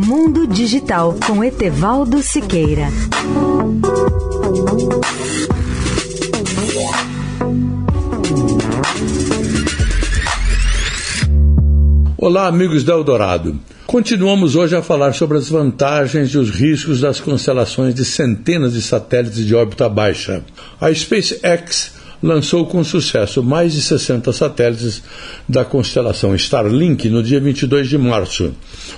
Mundo Digital com Etevaldo Siqueira. Olá, amigos da Eldorado. Continuamos hoje a falar sobre as vantagens e os riscos das constelações de centenas de satélites de órbita baixa. A SpaceX lançou com sucesso mais de 60 satélites da constelação Starlink no dia 22 de março.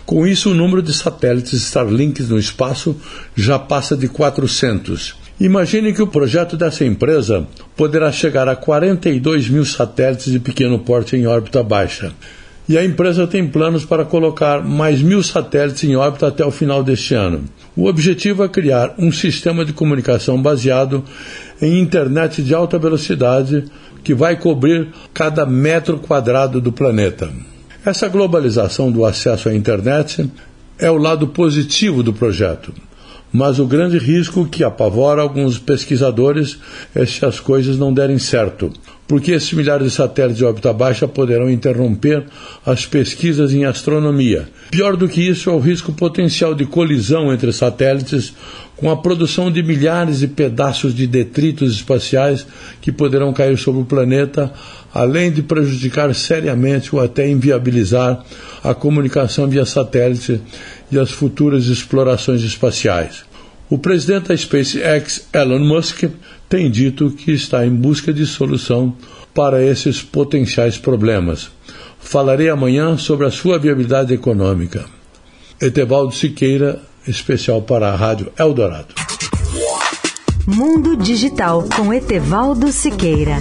Com isso, o número de satélites Starlink no espaço já passa de 400. Imagine que o projeto dessa empresa poderá chegar a 42 mil satélites de pequeno porte em órbita baixa. E a empresa tem planos para colocar mais mil satélites em órbita até o final deste ano. O objetivo é criar um sistema de comunicação baseado em internet de alta velocidade que vai cobrir cada metro quadrado do planeta. Essa globalização do acesso à internet é o lado positivo do projeto. Mas o grande risco que apavora alguns pesquisadores é se as coisas não derem certo, porque esses milhares de satélites de órbita baixa poderão interromper as pesquisas em astronomia. Pior do que isso é o risco potencial de colisão entre satélites, com a produção de milhares de pedaços de detritos espaciais que poderão cair sobre o planeta, além de prejudicar seriamente ou até inviabilizar a comunicação via satélite e as futuras explorações espaciais. O presidente da SpaceX, Elon Musk, tem dito que está em busca de solução para esses potenciais problemas. Falarei amanhã sobre a sua viabilidade econômica. Etevaldo Siqueira, especial para a Rádio Eldorado. Mundo Digital com Etevaldo Siqueira.